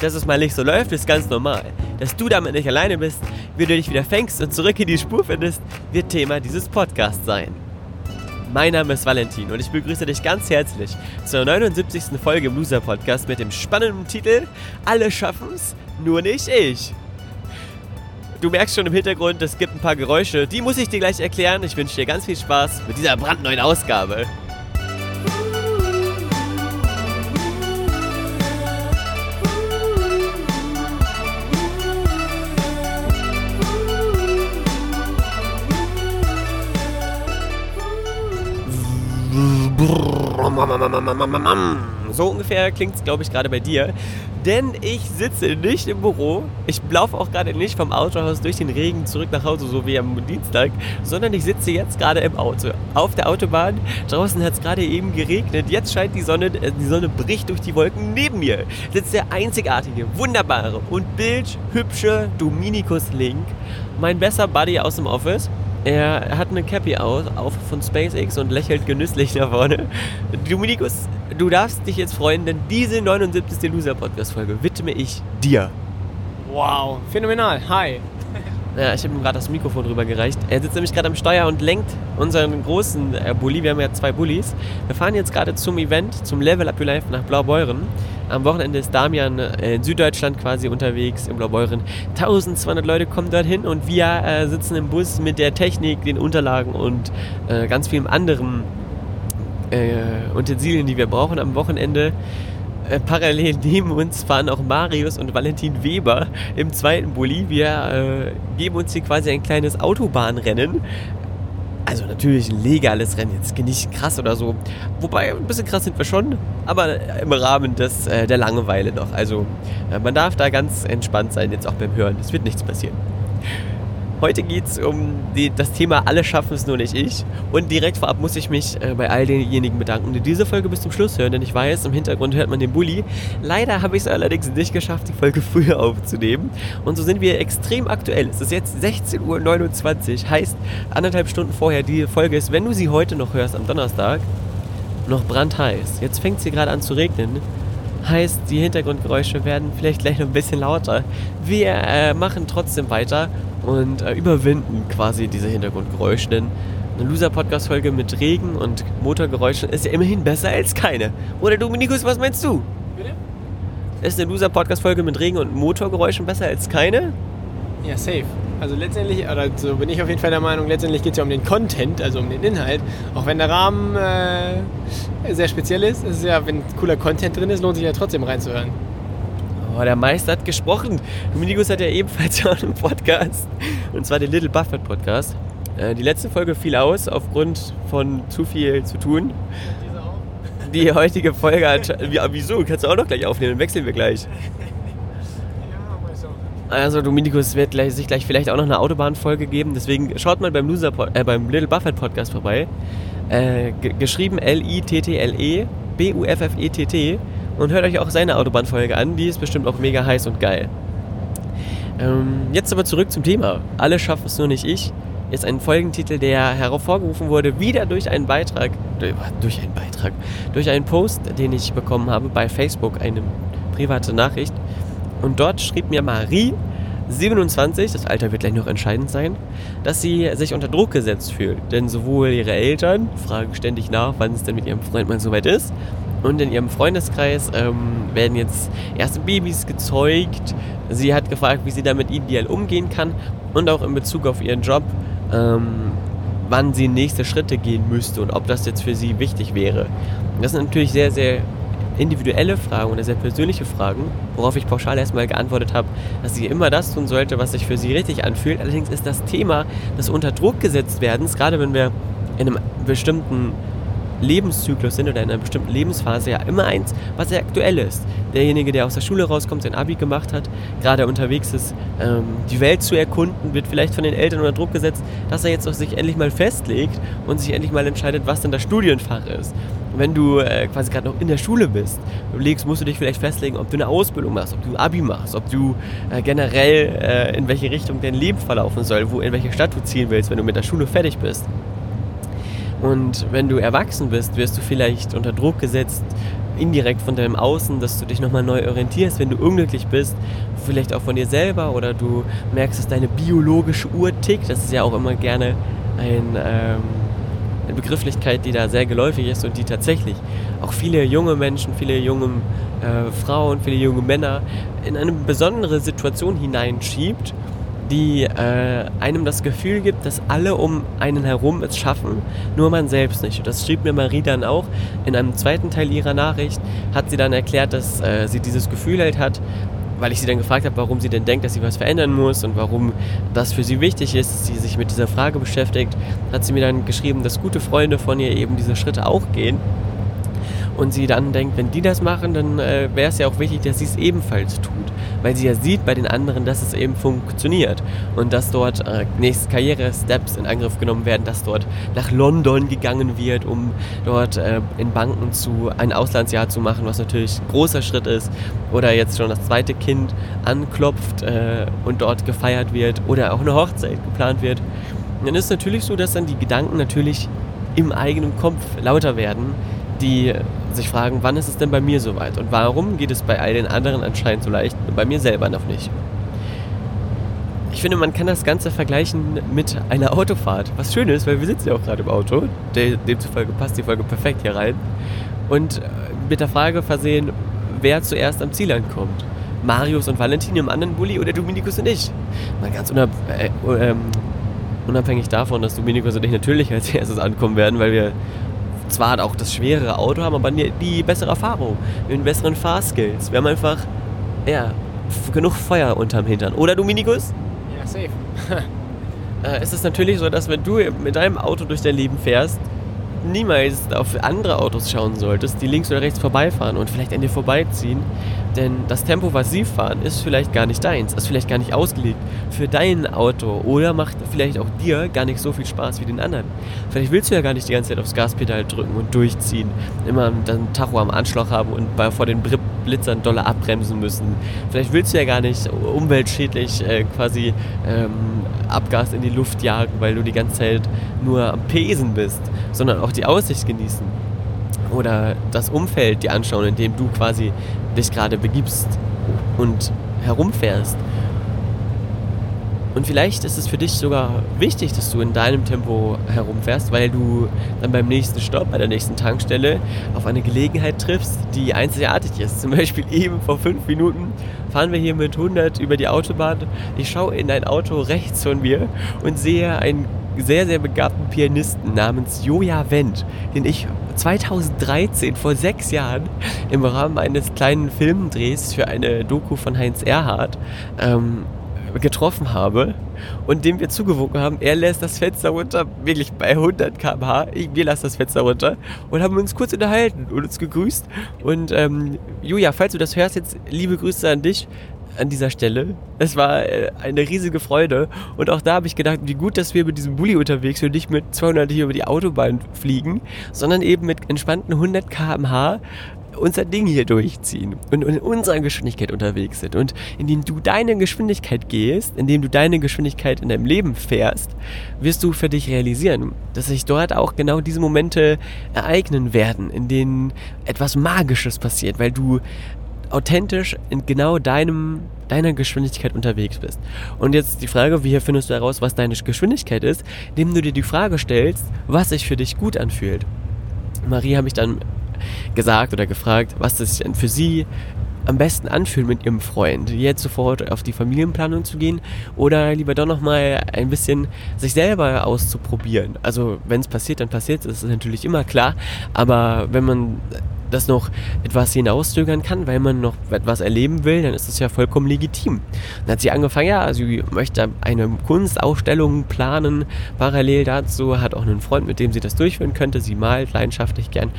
Dass es mal nicht so läuft, ist ganz normal. Dass du damit nicht alleine bist, wie du dich wieder fängst und zurück in die Spur findest, wird Thema dieses Podcasts sein. Mein Name ist Valentin und ich begrüße dich ganz herzlich zur 79. Folge im Loser Podcast mit dem spannenden Titel Alle schaffen's, nur nicht ich. Du merkst schon im Hintergrund, es gibt ein paar Geräusche, die muss ich dir gleich erklären. Ich wünsche dir ganz viel Spaß mit dieser brandneuen Ausgabe. So ungefähr klingt es, glaube ich, gerade bei dir. Denn ich sitze nicht im Büro. Ich laufe auch gerade nicht vom Autohaus durch den Regen zurück nach Hause, so wie am Dienstag, sondern ich sitze jetzt gerade im Auto. Auf der Autobahn. Draußen hat es gerade eben geregnet. Jetzt scheint die Sonne, die Sonne bricht durch die Wolken. Neben mir sitzt der einzigartige, wunderbare und bildhübsche Dominikus Link, mein bester Buddy aus dem Office. Er hat eine Cappy auf, auf von SpaceX und lächelt genüsslich nach vorne. Dominikus, du darfst dich jetzt freuen, denn diese 79. Loser Podcast Folge widme ich dir. Wow, phänomenal. Hi. Ja, ich habe ihm gerade das Mikrofon rübergereicht. Er sitzt nämlich gerade am Steuer und lenkt unseren großen äh, Bulli. Wir haben ja zwei Bullis. Wir fahren jetzt gerade zum Event, zum Level Up Your Life nach Blaubeuren. Am Wochenende ist Damian äh, in Süddeutschland quasi unterwegs, in Blaubeuren. 1200 Leute kommen dorthin und wir äh, sitzen im Bus mit der Technik, den Unterlagen und äh, ganz vielen anderen äh, Utensilien, die wir brauchen am Wochenende. Äh, parallel neben uns fahren auch Marius und Valentin Weber im zweiten Bulli. Wir äh, geben uns hier quasi ein kleines Autobahnrennen. Also natürlich ein legales Rennen, jetzt nicht krass oder so. Wobei, ein bisschen krass sind wir schon, aber im Rahmen des, äh, der Langeweile noch. Also äh, man darf da ganz entspannt sein, jetzt auch beim Hören. Es wird nichts passieren. Heute geht es um die, das Thema Alle schaffen es nur nicht ich. Und direkt vorab muss ich mich äh, bei all denjenigen bedanken, die diese Folge bis zum Schluss hören, denn ich weiß, im Hintergrund hört man den Bulli. Leider habe ich es allerdings nicht geschafft, die Folge früher aufzunehmen. Und so sind wir extrem aktuell. Es ist jetzt 16.29 Uhr, heißt anderthalb Stunden vorher. Die Folge ist, wenn du sie heute noch hörst, am Donnerstag, noch brandheiß. Jetzt fängt es hier gerade an zu regnen. Heißt, die Hintergrundgeräusche werden vielleicht gleich noch ein bisschen lauter. Wir äh, machen trotzdem weiter und äh, überwinden quasi diese Hintergrundgeräusche, denn eine Loser-Podcast-Folge mit Regen und Motorgeräuschen ist ja immerhin besser als keine. Oder Dominikus, was meinst du? Bitte? Ist eine Loser-Podcast-Folge mit Regen und Motorgeräuschen besser als keine? Ja, safe. Also letztendlich, oder so bin ich auf jeden Fall der Meinung, letztendlich geht es ja um den Content, also um den Inhalt. Auch wenn der Rahmen äh, sehr speziell ist, ist es ja, wenn cooler Content drin ist, lohnt sich ja trotzdem reinzuhören. Oh, der Meister hat gesprochen. Dominikus hat ja ebenfalls auch einen Podcast. Und zwar den Little Buffett Podcast. Äh, die letzte Folge fiel aus aufgrund von zu viel zu tun. Die heutige Folge hat. Wie, wieso? Kannst du auch noch gleich aufnehmen? Dann wechseln wir gleich. Also Dominikus wird gleich, sich gleich vielleicht auch noch eine Autobahnfolge geben. Deswegen schaut mal beim Loser äh, beim Little Buffett Podcast vorbei. Äh, geschrieben L-I-T-T-L-E B-U-F-F-E-T-T und hört euch auch seine Autobahnfolge an. Die ist bestimmt auch mega heiß und geil. Ähm, jetzt aber zurück zum Thema. Alle schaffen es nur nicht ich. Ist ein Folgentitel, der hervorgerufen wurde, wieder durch einen Beitrag, durch einen Beitrag, durch einen Post, den ich bekommen habe bei Facebook, eine private Nachricht. Und dort schrieb mir Marie, 27, das Alter wird gleich noch entscheidend sein, dass sie sich unter Druck gesetzt fühlt. Denn sowohl ihre Eltern fragen ständig nach, wann es denn mit ihrem Freund mal soweit ist. Und in ihrem Freundeskreis ähm, werden jetzt erste Babys gezeugt. Sie hat gefragt, wie sie damit ideal umgehen kann. Und auch in Bezug auf ihren Job, ähm, wann sie nächste Schritte gehen müsste und ob das jetzt für sie wichtig wäre. Das sind natürlich sehr, sehr individuelle Fragen oder sehr persönliche Fragen, worauf ich pauschal erstmal geantwortet habe, dass sie immer das tun sollte, was sich für sie richtig anfühlt. Allerdings ist das Thema des unter Druck gesetzt werdens, gerade wenn wir in einem bestimmten Lebenszyklus sind oder in einer bestimmten Lebensphase ja immer eins, was sehr aktuell ist. Derjenige, der aus der Schule rauskommt, sein Abi gemacht hat, gerade unterwegs ist, ähm, die Welt zu erkunden, wird vielleicht von den Eltern unter Druck gesetzt, dass er jetzt auch sich endlich mal festlegt und sich endlich mal entscheidet, was denn das Studienfach ist wenn du äh, quasi gerade noch in der Schule bist, überlegst, musst du dich vielleicht festlegen, ob du eine Ausbildung machst, ob du Abi machst, ob du äh, generell äh, in welche Richtung dein Leben verlaufen soll, wo in welche Stadt du ziehen willst, wenn du mit der Schule fertig bist. Und wenn du erwachsen bist, wirst du vielleicht unter Druck gesetzt, indirekt von deinem Außen, dass du dich nochmal neu orientierst, wenn du unglücklich bist, vielleicht auch von dir selber oder du merkst, dass deine biologische Uhr tickt. Das ist ja auch immer gerne ein, ähm, eine Begrifflichkeit, die da sehr geläufig ist und die tatsächlich auch viele junge Menschen, viele junge äh, Frauen, viele junge Männer in eine besondere Situation hineinschiebt die äh, einem das Gefühl gibt, dass alle um einen herum es schaffen, nur man selbst nicht. Und das schrieb mir Marie dann auch. In einem zweiten Teil ihrer Nachricht hat sie dann erklärt, dass äh, sie dieses Gefühl halt hat, weil ich sie dann gefragt habe, warum sie denn denkt, dass sie was verändern muss und warum das für sie wichtig ist, dass sie sich mit dieser Frage beschäftigt, hat sie mir dann geschrieben, dass gute Freunde von ihr eben diese Schritte auch gehen und sie dann denkt, wenn die das machen, dann äh, wäre es ja auch wichtig, dass sie es ebenfalls tut, weil sie ja sieht bei den anderen, dass es eben funktioniert. Und dass dort äh, nächste Karriere-Steps in Angriff genommen werden, dass dort nach London gegangen wird, um dort äh, in Banken zu ein Auslandsjahr zu machen, was natürlich ein großer Schritt ist, oder jetzt schon das zweite Kind anklopft äh, und dort gefeiert wird. Oder auch eine Hochzeit geplant wird. Dann ist es natürlich so, dass dann die Gedanken natürlich im eigenen Kopf lauter werden, die sich fragen, wann ist es denn bei mir soweit und warum geht es bei all den anderen anscheinend so leicht und bei mir selber noch nicht. Ich finde, man kann das Ganze vergleichen mit einer Autofahrt. Was schön ist, weil wir sitzen ja auch gerade im Auto. Demzufolge passt die Folge perfekt hier rein. Und äh, mit der Frage versehen, wer zuerst am Ziel ankommt. Marius und Valentin im anderen Bulli oder Dominikus und ich. Mal ganz unab äh, äh, unabhängig davon, dass Dominikus und ich natürlich als erstes ankommen werden, weil wir zwar auch das schwerere Auto haben, aber die, die bessere Erfahrung, den besseren Fahrskills. Wir haben einfach, ja, genug Feuer unterm Hintern. Oder Dominikus? Ja, safe. äh, es ist natürlich so, dass wenn du mit deinem Auto durch dein Leben fährst, niemals auf andere Autos schauen solltest, die links oder rechts vorbeifahren und vielleicht an dir vorbeiziehen. Denn das Tempo, was sie fahren, ist vielleicht gar nicht deins, ist vielleicht gar nicht ausgelegt für dein Auto oder macht vielleicht auch dir gar nicht so viel Spaß wie den anderen. Vielleicht willst du ja gar nicht die ganze Zeit aufs Gaspedal drücken und durchziehen, immer dann Tacho am Anschlag haben und bei, vor den Blitzern doller abbremsen müssen. Vielleicht willst du ja gar nicht umweltschädlich äh, quasi ähm, Abgas in die Luft jagen, weil du die ganze Zeit nur am Pesen bist, sondern auch die Aussicht genießen. Oder das Umfeld dir anschauen, in dem du quasi dich gerade begibst und herumfährst. Und vielleicht ist es für dich sogar wichtig, dass du in deinem Tempo herumfährst, weil du dann beim nächsten Stopp, bei der nächsten Tankstelle auf eine Gelegenheit triffst, die einzigartig ist. Zum Beispiel eben vor fünf Minuten fahren wir hier mit 100 über die Autobahn. Ich schaue in ein Auto rechts von mir und sehe einen sehr, sehr begabten Pianisten namens Joja Wendt, den ich 2013, vor sechs Jahren, im Rahmen eines kleinen Filmdrehs für eine Doku von Heinz Erhardt ähm, getroffen habe und dem wir zugewunken haben, er lässt das Fenster runter, wirklich bei 100 km/h, wir lassen das Fenster runter und haben uns kurz unterhalten und uns gegrüßt. Und ähm, Julia, falls du das hörst, jetzt liebe Grüße an dich an dieser Stelle. Es war äh, eine riesige Freude. Und auch da habe ich gedacht, wie gut, dass wir mit diesem Bulli unterwegs sind und nicht mit 200 hier über die Autobahn fliegen, sondern eben mit entspannten 100 km/h unser Ding hier durchziehen und in unserer Geschwindigkeit unterwegs sind. Und indem du deine Geschwindigkeit gehst, indem du deine Geschwindigkeit in deinem Leben fährst, wirst du für dich realisieren, dass sich dort auch genau diese Momente ereignen werden, in denen etwas Magisches passiert, weil du authentisch in genau deinem, deiner Geschwindigkeit unterwegs bist. Und jetzt die Frage, wie findest du heraus, was deine Geschwindigkeit ist, indem du dir die Frage stellst, was sich für dich gut anfühlt. Marie habe ich dann gesagt oder gefragt, was sich denn für sie am besten anfühlt mit ihrem Freund, jetzt sofort auf die Familienplanung zu gehen oder lieber doch nochmal ein bisschen sich selber auszuprobieren. Also wenn es passiert, dann passiert es, ist natürlich immer klar, aber wenn man das noch etwas hinauszögern kann, weil man noch etwas erleben will, dann ist das ja vollkommen legitim. Dann hat sie angefangen, ja, sie möchte eine Kunstausstellung planen. Parallel dazu hat auch einen Freund, mit dem sie das durchführen könnte. Sie malt leidenschaftlich gern.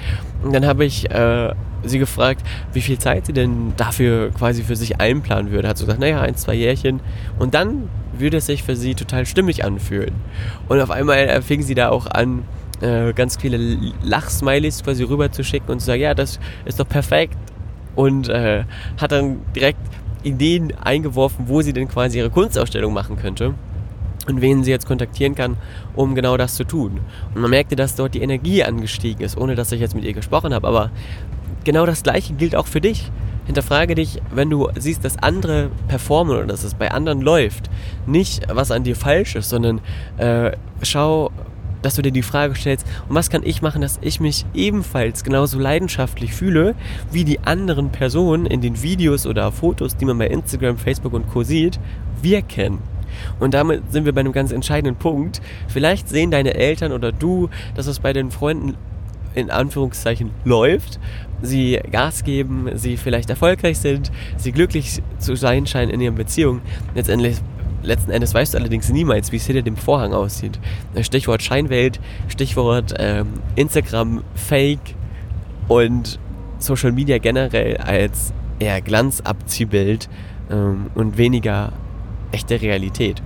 Und dann habe ich äh, sie gefragt, wie viel Zeit sie denn dafür quasi für sich einplanen würde. Hat sie gesagt, naja, ein, zwei Jährchen. Und dann würde es sich für sie total stimmig anfühlen. Und auf einmal fing sie da auch an, äh, ganz viele Lachsmileys quasi rüber zu schicken und zu sagen, ja, das ist doch perfekt. Und äh, hat dann direkt Ideen eingeworfen, wo sie denn quasi ihre Kunstausstellung machen könnte und wen sie jetzt kontaktieren kann, um genau das zu tun. Und man merkte, dass dort die Energie angestiegen ist, ohne dass ich jetzt mit ihr gesprochen habe. Aber genau das Gleiche gilt auch für dich. Hinterfrage dich, wenn du siehst, dass andere performen oder dass es bei anderen läuft, nicht was an dir falsch ist, sondern äh, schau, dass du dir die Frage stellst, und was kann ich machen, dass ich mich ebenfalls genauso leidenschaftlich fühle, wie die anderen Personen in den Videos oder Fotos, die man bei Instagram, Facebook und Co. sieht, wir kennen. Und damit sind wir bei einem ganz entscheidenden Punkt. Vielleicht sehen deine Eltern oder du, dass es bei den Freunden in Anführungszeichen läuft, sie Gas geben, sie vielleicht erfolgreich sind, sie glücklich zu sein scheinen in ihren Beziehungen. Letztendlich Letzten Endes weißt du allerdings niemals, wie es hinter dem Vorhang aussieht. Stichwort Scheinwelt, Stichwort ähm, Instagram Fake und Social Media generell als eher Glanzabziehbild ähm, und weniger echte Realität.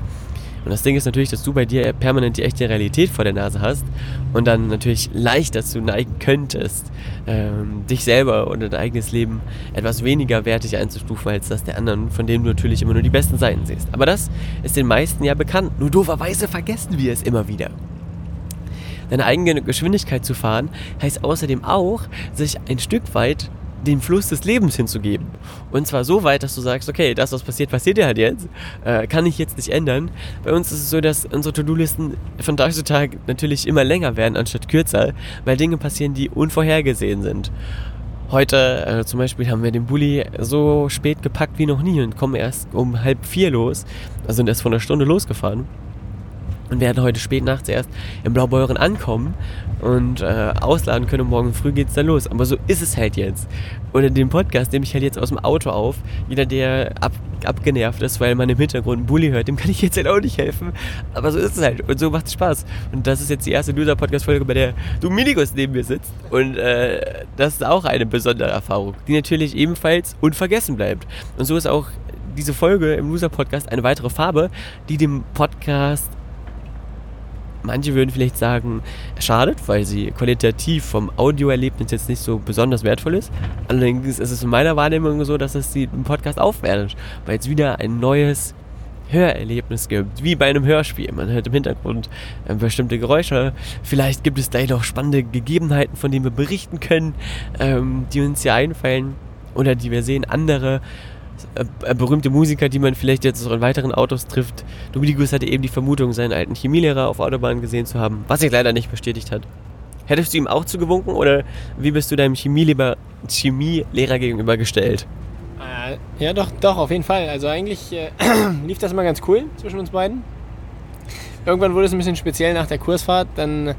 Und das Ding ist natürlich, dass du bei dir permanent die echte Realität vor der Nase hast und dann natürlich leicht dazu neigen könntest, ähm, dich selber und dein eigenes Leben etwas weniger wertig einzustufen als das der anderen, von denen du natürlich immer nur die besten Seiten siehst. Aber das ist den meisten ja bekannt. Nur dooferweise vergessen wir es immer wieder. Deine eigene Geschwindigkeit zu fahren heißt außerdem auch, sich ein Stück weit dem Fluss des Lebens hinzugeben. Und zwar so weit, dass du sagst, okay, das, was passiert, passiert ja halt jetzt. Äh, kann ich jetzt nicht ändern. Bei uns ist es so, dass unsere To-Do-Listen von Tag zu Tag natürlich immer länger werden, anstatt kürzer, weil Dinge passieren, die unvorhergesehen sind. Heute äh, zum Beispiel haben wir den Bulli so spät gepackt wie noch nie und kommen erst um halb vier los. Also sind erst vor einer Stunde losgefahren und werden heute spät nachts erst in Blaubeuren ankommen und äh, ausladen können. Und morgen früh geht es dann los. Aber so ist es halt jetzt. Oder den Podcast nehme ich halt jetzt aus dem Auto auf. Jeder, der ab, abgenervt ist, weil man im Hintergrund einen Bulli hört, dem kann ich jetzt halt auch nicht helfen. Aber so ist es halt. Und so macht es Spaß. Und das ist jetzt die erste Loser-Podcast-Folge, bei der Dominikus neben mir sitzt. Und äh, das ist auch eine besondere Erfahrung, die natürlich ebenfalls unvergessen bleibt. Und so ist auch diese Folge im Loser-Podcast eine weitere Farbe, die dem Podcast Manche würden vielleicht sagen, schadet, weil sie qualitativ vom Audioerlebnis jetzt nicht so besonders wertvoll ist. Allerdings ist es in meiner Wahrnehmung so, dass es den Podcast aufwertet, weil es wieder ein neues Hörerlebnis gibt, wie bei einem Hörspiel. Man hört im Hintergrund äh, bestimmte Geräusche. Vielleicht gibt es gleich noch spannende Gegebenheiten, von denen wir berichten können, ähm, die uns hier einfallen oder die wir sehen. Andere berühmte Musiker, die man vielleicht jetzt auch in weiteren Autos trifft. Dominikus hatte eben die Vermutung, seinen alten Chemielehrer auf Autobahn gesehen zu haben, was sich leider nicht bestätigt hat. Hättest du ihm auch zugewunken oder wie bist du deinem Chemielehrer, Chemielehrer gegenüber? Äh, ja, doch, doch, auf jeden Fall. Also eigentlich äh, lief das immer ganz cool zwischen uns beiden. Irgendwann wurde es ein bisschen speziell nach der Kursfahrt, dann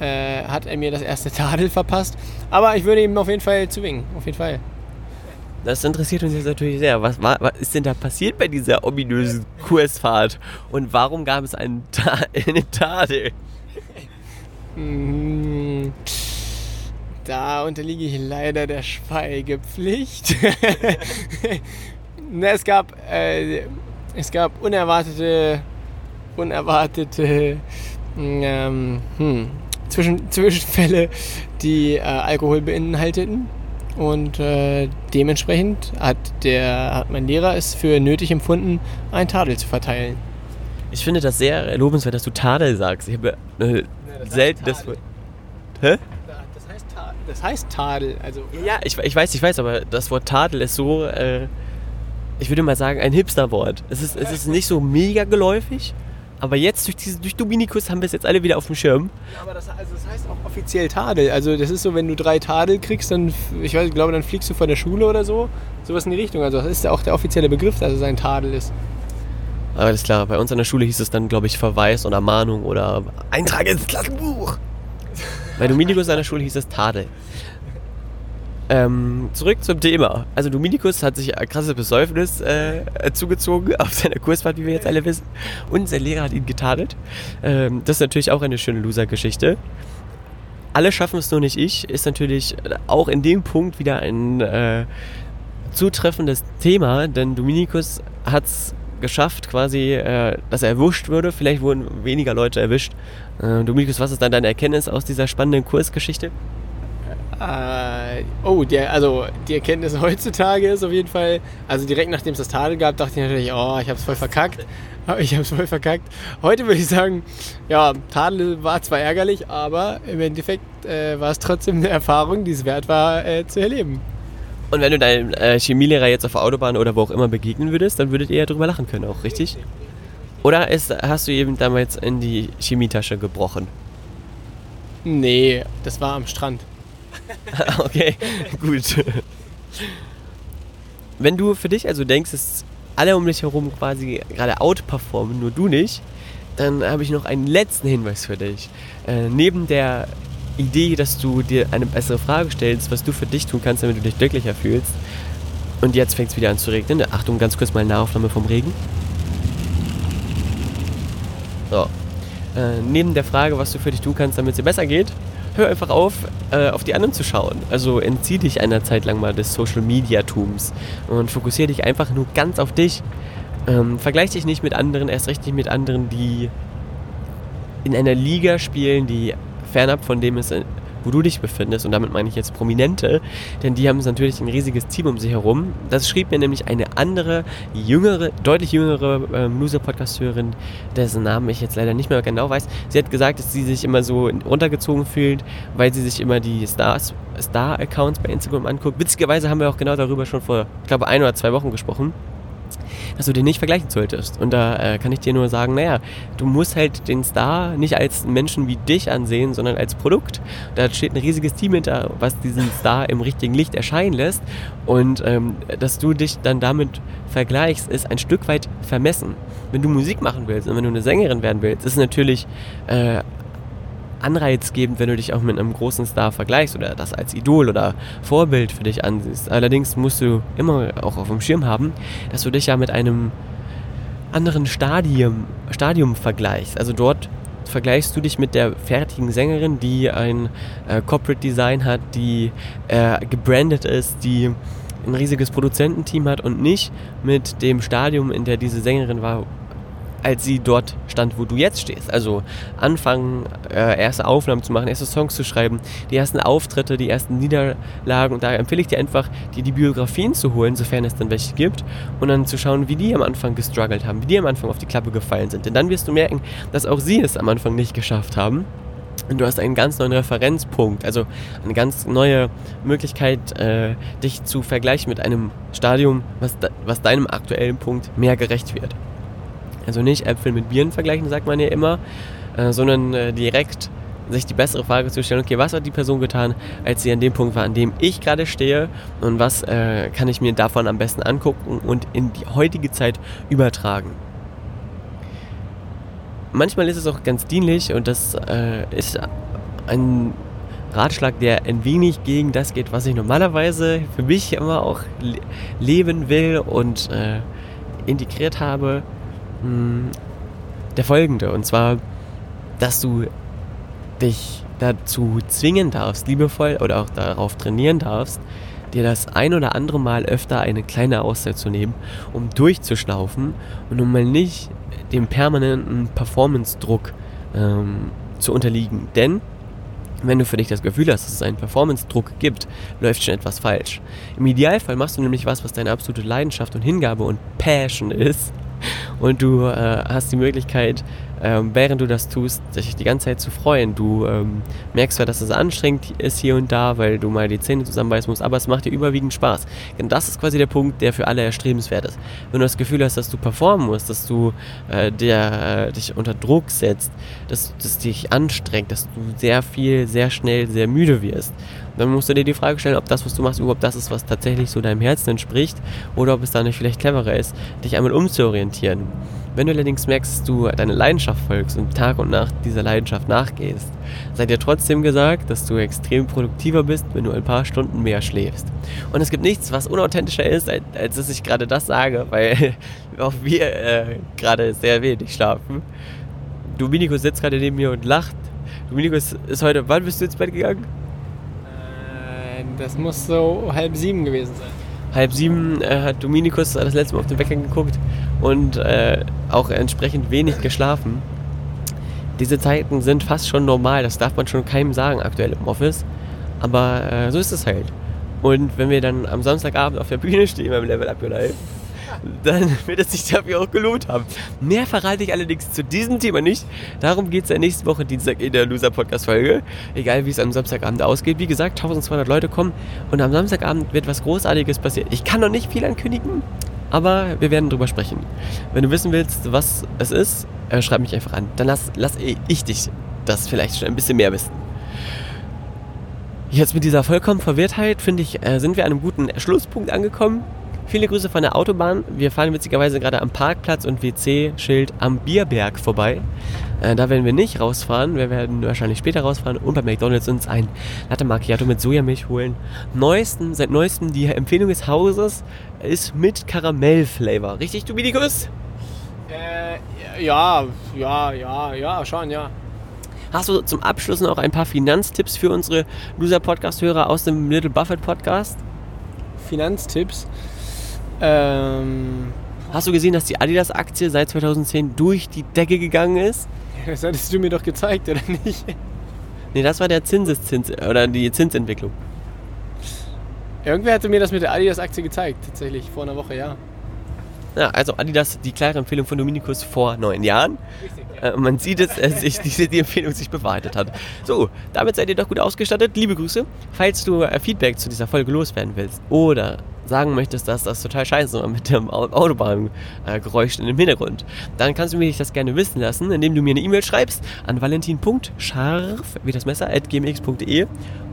äh, hat er mir das erste Tadel verpasst. Aber ich würde ihm auf jeden Fall zuwinken, auf jeden Fall. Das interessiert uns jetzt natürlich sehr. Was, war, was ist denn da passiert bei dieser ominösen Kursfahrt? Und warum gab es einen, Ta eine Tadel? Mm, da unterliege ich leider der Schweigepflicht. Es gab, äh, es gab unerwartete, unerwartete ähm, hm, Zwischen, Zwischenfälle, die äh, Alkohol beinhalteten. Und äh, dementsprechend hat, der, hat mein Lehrer es für nötig empfunden, ein Tadel zu verteilen. Ich finde das sehr lobenswert, dass du Tadel sagst. Ich habe äh, ja, selten das Wort. Hä? Das heißt, Tadel, das heißt Tadel. Also, ja, ich, ich weiß, ich weiß, aber das Wort Tadel ist so, äh, ich würde mal sagen, ein Hipster-Wort. Es ist, es ist nicht so mega geläufig, aber jetzt durch, diese, durch Dominikus haben wir es jetzt alle wieder auf dem Schirm. Ja, aber das, also das heißt auch offiziell Tadel. Also das ist so, wenn du drei Tadel kriegst, dann, ich weiß, glaube, dann fliegst du von der Schule oder so. Sowas in die Richtung. Also das ist ja auch der offizielle Begriff, dass es ein Tadel ist. Alles klar, bei uns an der Schule hieß es dann, glaube ich, Verweis oder Mahnung oder Eintrag ins Klassenbuch. bei Dominikus an der Schule hieß es Tadel. Ähm, zurück zum Thema. Also Dominikus hat sich ein krasses Besäufnis äh, zugezogen auf seiner Kursfahrt, wie wir jetzt alle wissen. Und sein Lehrer hat ihn getadelt. Ähm, das ist natürlich auch eine schöne Loser-Geschichte. Alle schaffen es nur nicht ich, ist natürlich auch in dem Punkt wieder ein äh, zutreffendes Thema, denn Dominikus hat es geschafft, quasi, äh, dass er erwischt würde. Vielleicht wurden weniger Leute erwischt. Äh, Dominikus, was ist dann deine Erkenntnis aus dieser spannenden Kursgeschichte? Äh, oh, der, also die Erkenntnis heutzutage ist auf jeden Fall, also direkt nachdem es das Tadel gab, dachte ich natürlich, oh, ich habe es voll verkackt. Ich habe es voll verkackt. Heute würde ich sagen, ja, Tadel war zwar ärgerlich, aber im Endeffekt äh, war es trotzdem eine Erfahrung, die es wert war äh, zu erleben. Und wenn du deinem äh, Chemielehrer jetzt auf der Autobahn oder wo auch immer begegnen würdest, dann würdet ihr ja drüber lachen können auch, richtig? Oder ist, hast du eben damals in die Chemietasche gebrochen? Nee, das war am Strand. okay, gut. Wenn du für dich also denkst, dass alle um dich herum quasi gerade outperformen, nur du nicht, dann habe ich noch einen letzten Hinweis für dich. Äh, neben der Idee, dass du dir eine bessere Frage stellst, was du für dich tun kannst, damit du dich glücklicher fühlst. Und jetzt fängt es wieder an zu regnen. Achtung, ganz kurz mal eine Aufnahme vom Regen. So. Äh, neben der Frage, was du für dich tun kannst, damit es dir besser geht, hör einfach auf, äh, auf die anderen zu schauen. Also entzieh dich einer Zeit lang mal des Social Media Tums und fokussiere dich einfach nur ganz auf dich. Ähm, vergleich dich nicht mit anderen, erst recht nicht mit anderen, die in einer Liga spielen, die fernab von dem ist, wo du dich befindest, und damit meine ich jetzt Prominente, denn die haben natürlich ein riesiges Team um sich herum. Das schrieb mir nämlich eine andere, jüngere, deutlich jüngere ähm, Loser-Podcast-Hörerin, dessen Namen ich jetzt leider nicht mehr genau weiß. Sie hat gesagt, dass sie sich immer so runtergezogen fühlt, weil sie sich immer die Star-Accounts bei Instagram anguckt. Witzigerweise haben wir auch genau darüber schon vor, ich glaube, ein oder zwei Wochen gesprochen dass du den nicht vergleichen solltest. Und da äh, kann ich dir nur sagen, naja, du musst halt den Star nicht als Menschen wie dich ansehen, sondern als Produkt. Da steht ein riesiges Team hinter, was diesen Star im richtigen Licht erscheinen lässt. Und ähm, dass du dich dann damit vergleichst, ist ein Stück weit vermessen. Wenn du Musik machen willst und wenn du eine Sängerin werden willst, ist es natürlich äh, anreizgebend, wenn du dich auch mit einem großen Star vergleichst oder das als Idol oder Vorbild für dich ansiehst. Allerdings musst du immer auch auf dem Schirm haben, dass du dich ja mit einem anderen Stadium, Stadium vergleichst. Also dort vergleichst du dich mit der fertigen Sängerin, die ein äh, Corporate Design hat, die äh, gebrandet ist, die ein riesiges Produzententeam hat und nicht mit dem Stadium, in der diese Sängerin war, als sie dort stand, wo du jetzt stehst. Also anfangen, äh, erste Aufnahmen zu machen, erste Songs zu schreiben, die ersten Auftritte, die ersten Niederlagen. Und da empfehle ich dir einfach, dir die Biografien zu holen, sofern es dann welche gibt, und dann zu schauen, wie die am Anfang gestruggelt haben, wie die am Anfang auf die Klappe gefallen sind. Denn dann wirst du merken, dass auch sie es am Anfang nicht geschafft haben. Und du hast einen ganz neuen Referenzpunkt, also eine ganz neue Möglichkeit, äh, dich zu vergleichen mit einem Stadium, was, was deinem aktuellen Punkt mehr gerecht wird. Also nicht Äpfel mit Bieren vergleichen, sagt man ja immer, äh, sondern äh, direkt sich die bessere Frage zu stellen, okay, was hat die Person getan, als sie an dem Punkt war, an dem ich gerade stehe und was äh, kann ich mir davon am besten angucken und in die heutige Zeit übertragen. Manchmal ist es auch ganz dienlich und das äh, ist ein Ratschlag, der ein wenig gegen das geht, was ich normalerweise für mich immer auch le leben will und äh, integriert habe der folgende. Und zwar, dass du dich dazu zwingen darfst, liebevoll oder auch darauf trainieren darfst, dir das ein oder andere Mal öfter eine kleine Auszeit zu nehmen, um durchzuschnaufen und um mal nicht dem permanenten Performance-Druck ähm, zu unterliegen. Denn wenn du für dich das Gefühl hast, dass es einen Performance-Druck gibt, läuft schon etwas falsch. Im Idealfall machst du nämlich was, was deine absolute Leidenschaft und Hingabe und Passion ist und du äh, hast die Möglichkeit, ähm, während du das tust, dich die ganze Zeit zu freuen. Du ähm, merkst zwar, dass es anstrengend ist hier und da, weil du mal die Zähne zusammenbeißen musst, aber es macht dir überwiegend Spaß. Und das ist quasi der Punkt, der für alle erstrebenswert ist. Wenn du das Gefühl hast, dass du performen musst, dass du äh, der, äh, dich unter Druck setzt, dass es dich anstrengt, dass du sehr viel, sehr schnell, sehr müde wirst, dann musst du dir die Frage stellen, ob das, was du machst, überhaupt das ist, was tatsächlich so deinem Herzen entspricht oder ob es da nicht vielleicht cleverer ist, dich einmal umzuorientieren. Wenn du allerdings merkst, dass du deine Leidenschaft folgst und Tag und Nacht dieser Leidenschaft nachgehst, sei dir trotzdem gesagt, dass du extrem produktiver bist, wenn du ein paar Stunden mehr schläfst. Und es gibt nichts, was unauthentischer ist, als, als dass ich gerade das sage, weil auch wir äh, gerade sehr wenig schlafen. Dominikus sitzt gerade neben mir und lacht. Dominikus ist heute, wann bist du ins Bett gegangen? Äh, das muss so halb sieben gewesen sein. Halb sieben äh, hat Dominikus das letzte Mal auf den Wecker geguckt und äh, auch entsprechend wenig geschlafen. Diese Zeiten sind fast schon normal, das darf man schon keinem sagen aktuell im Office. Aber äh, so ist es halt. Und wenn wir dann am Samstagabend auf der Bühne stehen beim Level Up Your Life, dann wird es sich dafür auch gelohnt haben. Mehr verrate ich allerdings zu diesem Thema nicht. Darum geht es ja nächste Woche Dienstag in der Loser Podcast Folge. Egal wie es am Samstagabend ausgeht. Wie gesagt, 1200 Leute kommen und am Samstagabend wird was Großartiges passieren. Ich kann noch nicht viel ankündigen, aber wir werden drüber sprechen. Wenn du wissen willst, was es ist, äh, schreib mich einfach an. Dann lass, lass ich dich das vielleicht schon ein bisschen mehr wissen. Jetzt mit dieser vollkommen Verwirrtheit, finde ich, äh, sind wir an einem guten Schlusspunkt angekommen. Viele Grüße von der Autobahn. Wir fahren witzigerweise gerade am Parkplatz und WC-Schild am Bierberg vorbei. Äh, da werden wir nicht rausfahren. Wir werden wahrscheinlich später rausfahren und bei McDonalds uns ein Latte Macchiato mit Sojamilch holen. Neuesten, seit neuestem die Empfehlung des Hauses ist mit Karamell-Flavor. Richtig, Dominikus? Äh, ja, ja, ja, ja, schon, ja. Hast du zum Abschluss noch ein paar Finanztipps für unsere Loser-Podcast-Hörer aus dem Little Buffett Podcast? Finanztipps. Ähm, Hast du gesehen, dass die Adidas-Aktie seit 2010 durch die Decke gegangen ist? das hattest du mir doch gezeigt, oder nicht? Nee, das war der Zinseszins oder die Zinsentwicklung. Irgendwer hatte mir das mit der Adidas-Aktie gezeigt, tatsächlich, vor einer Woche, ja. Ja, also Adidas, die klare Empfehlung von Dominikus vor neun Jahren. Richtig, Äh, man sieht es, dass sich diese, die Empfehlung sich bewahrheitet hat. So, damit seid ihr doch gut ausgestattet. Liebe Grüße. Falls du äh, Feedback zu dieser Folge loswerden willst oder sagen möchtest, dass das total scheiße war mit dem Au- Autobahngeräusch in dem Hintergrund, dann kannst du mir das gerne wissen lassen, indem du mir eine E-Mail schreibst an valentin.scharf, wie das Messer, at gmx.de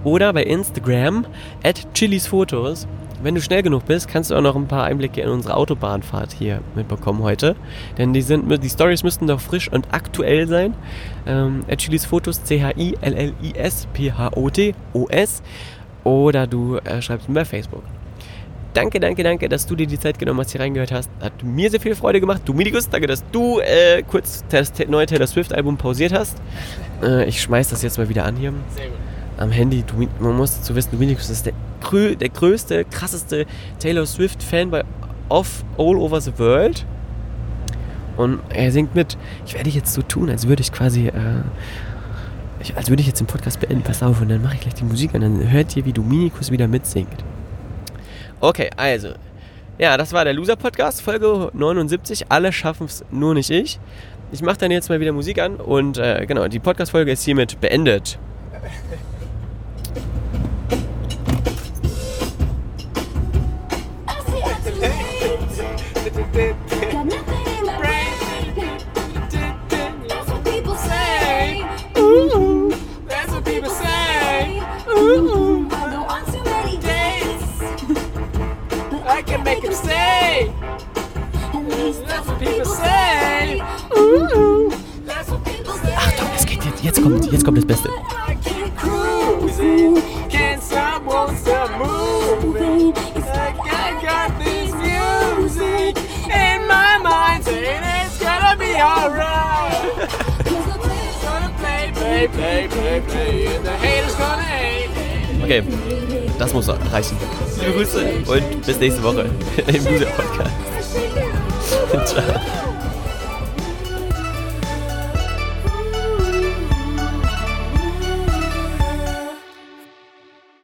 oder bei Instagram at chilisfotos. Wenn du schnell genug bist, kannst du auch noch ein paar Einblicke in unsere Autobahnfahrt hier mitbekommen heute. Denn die, die Stories müssten doch frisch und aktuell sein. Ähm, Chilis Fotos, C-H-I-L-L-I-S-P-H-O-T-O-S. Oder du äh, schreibst mir bei Facebook. Danke, danke, danke, dass du dir die Zeit genommen hast, hier reingehört hast. Hat mir sehr viel Freude gemacht. Dominikus, danke, dass du äh, kurz das neue Taylor Swift-Album pausiert hast. Äh, ich schmeiß das jetzt mal wieder an hier Sehr gut. Am Handy. Domin- Man muss dazu wissen, Dominikus ist der, der größte, krasseste Taylor Swift-Fan bei off all over the world. Und er singt mit. Ich werde jetzt so tun, als würde ich quasi, äh, ich, als würde ich jetzt den Podcast beenden. Pass auf, und dann mache ich gleich die Musik an. Dann hört ihr, wie Dominikus wieder mitsingt. Okay, also. Ja, das war der Loser-Podcast, Folge 79. Alle schaffen es, nur nicht ich. Ich mache dann jetzt mal wieder Musik an und äh, genau, die Podcast-Folge ist hiermit beendet. play. And the haters gonna hate. Okay, das muss reichen. Liebe Grüße und bis nächste Woche im Loser Podcast. Ciao.